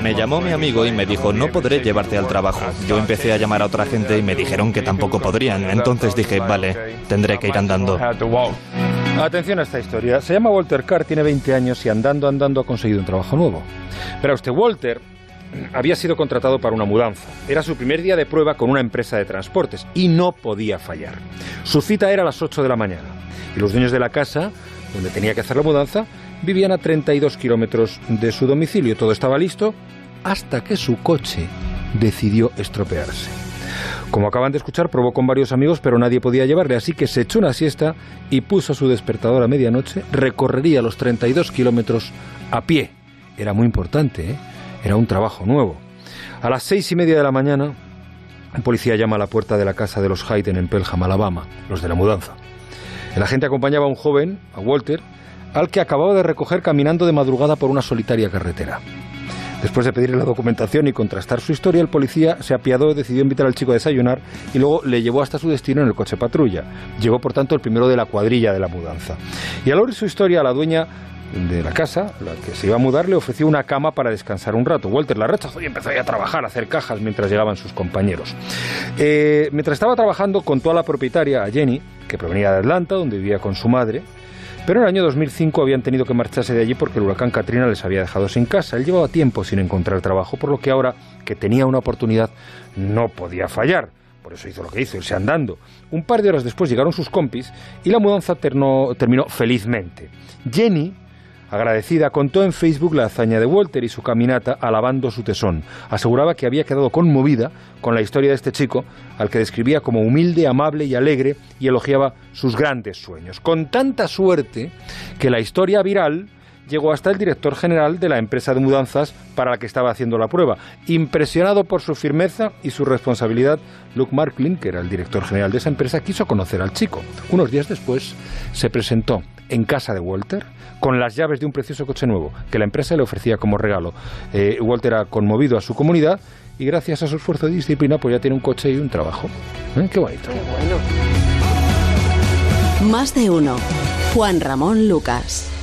Me llamó mi amigo y me dijo, no podré llevarte al trabajo. Yo empecé a llamar a otra gente y me dijeron que tampoco podrían. Entonces dije, vale, tendré que ir andando. Atención a esta historia. Se llama Walter Carr, tiene 20 años y andando, andando ha conseguido un trabajo nuevo. Pero usted, Walter había sido contratado para una mudanza. Era su primer día de prueba con una empresa de transportes y no podía fallar. Su cita era a las 8 de la mañana y los dueños de la casa, donde tenía que hacer la mudanza, vivían a 32 kilómetros de su domicilio. Todo estaba listo hasta que su coche decidió estropearse. Como acaban de escuchar, probó con varios amigos, pero nadie podía llevarle, así que se echó una siesta y puso su despertador a medianoche. Recorrería los 32 kilómetros a pie. Era muy importante, ¿eh? Era un trabajo nuevo. A las seis y media de la mañana, un policía llama a la puerta de la casa de los Hayden en Pelham, Alabama, los de la mudanza. El agente acompañaba a un joven, a Walter, al que acababa de recoger caminando de madrugada por una solitaria carretera. Después de pedirle la documentación y contrastar su historia, el policía se apiadó, decidió invitar al chico a desayunar y luego le llevó hasta su destino en el coche patrulla. Llegó, por tanto, el primero de la cuadrilla de la mudanza. Y al oír su historia, la dueña de la casa, la que se iba a mudar, le ofreció una cama para descansar un rato. Walter la rechazó y empezó a trabajar, a hacer cajas mientras llegaban sus compañeros. Eh, mientras estaba trabajando, contó a la propietaria, a Jenny, que provenía de Atlanta, donde vivía con su madre, pero en el año 2005 habían tenido que marcharse de allí porque el huracán Katrina les había dejado sin casa. Él llevaba tiempo sin encontrar trabajo, por lo que ahora que tenía una oportunidad no podía fallar. Por eso hizo lo que hizo, irse andando. Un par de horas después llegaron sus compis y la mudanza terminó felizmente. Jenny Agradecida, contó en Facebook la hazaña de Walter y su caminata alabando su tesón. Aseguraba que había quedado conmovida con la historia de este chico, al que describía como humilde, amable y alegre, y elogiaba sus grandes sueños. Con tanta suerte que la historia viral llegó hasta el director general de la empresa de mudanzas para la que estaba haciendo la prueba. Impresionado por su firmeza y su responsabilidad, Luke Marklin, que era el director general de esa empresa, quiso conocer al chico. Unos días después se presentó en casa de Walter con las llaves de un precioso coche nuevo que la empresa le ofrecía como regalo. Eh, Walter ha conmovido a su comunidad y gracias a su esfuerzo de disciplina pues ya tiene un coche y un trabajo. ¿Eh? Qué bonito. Más de uno. Juan Ramón Lucas.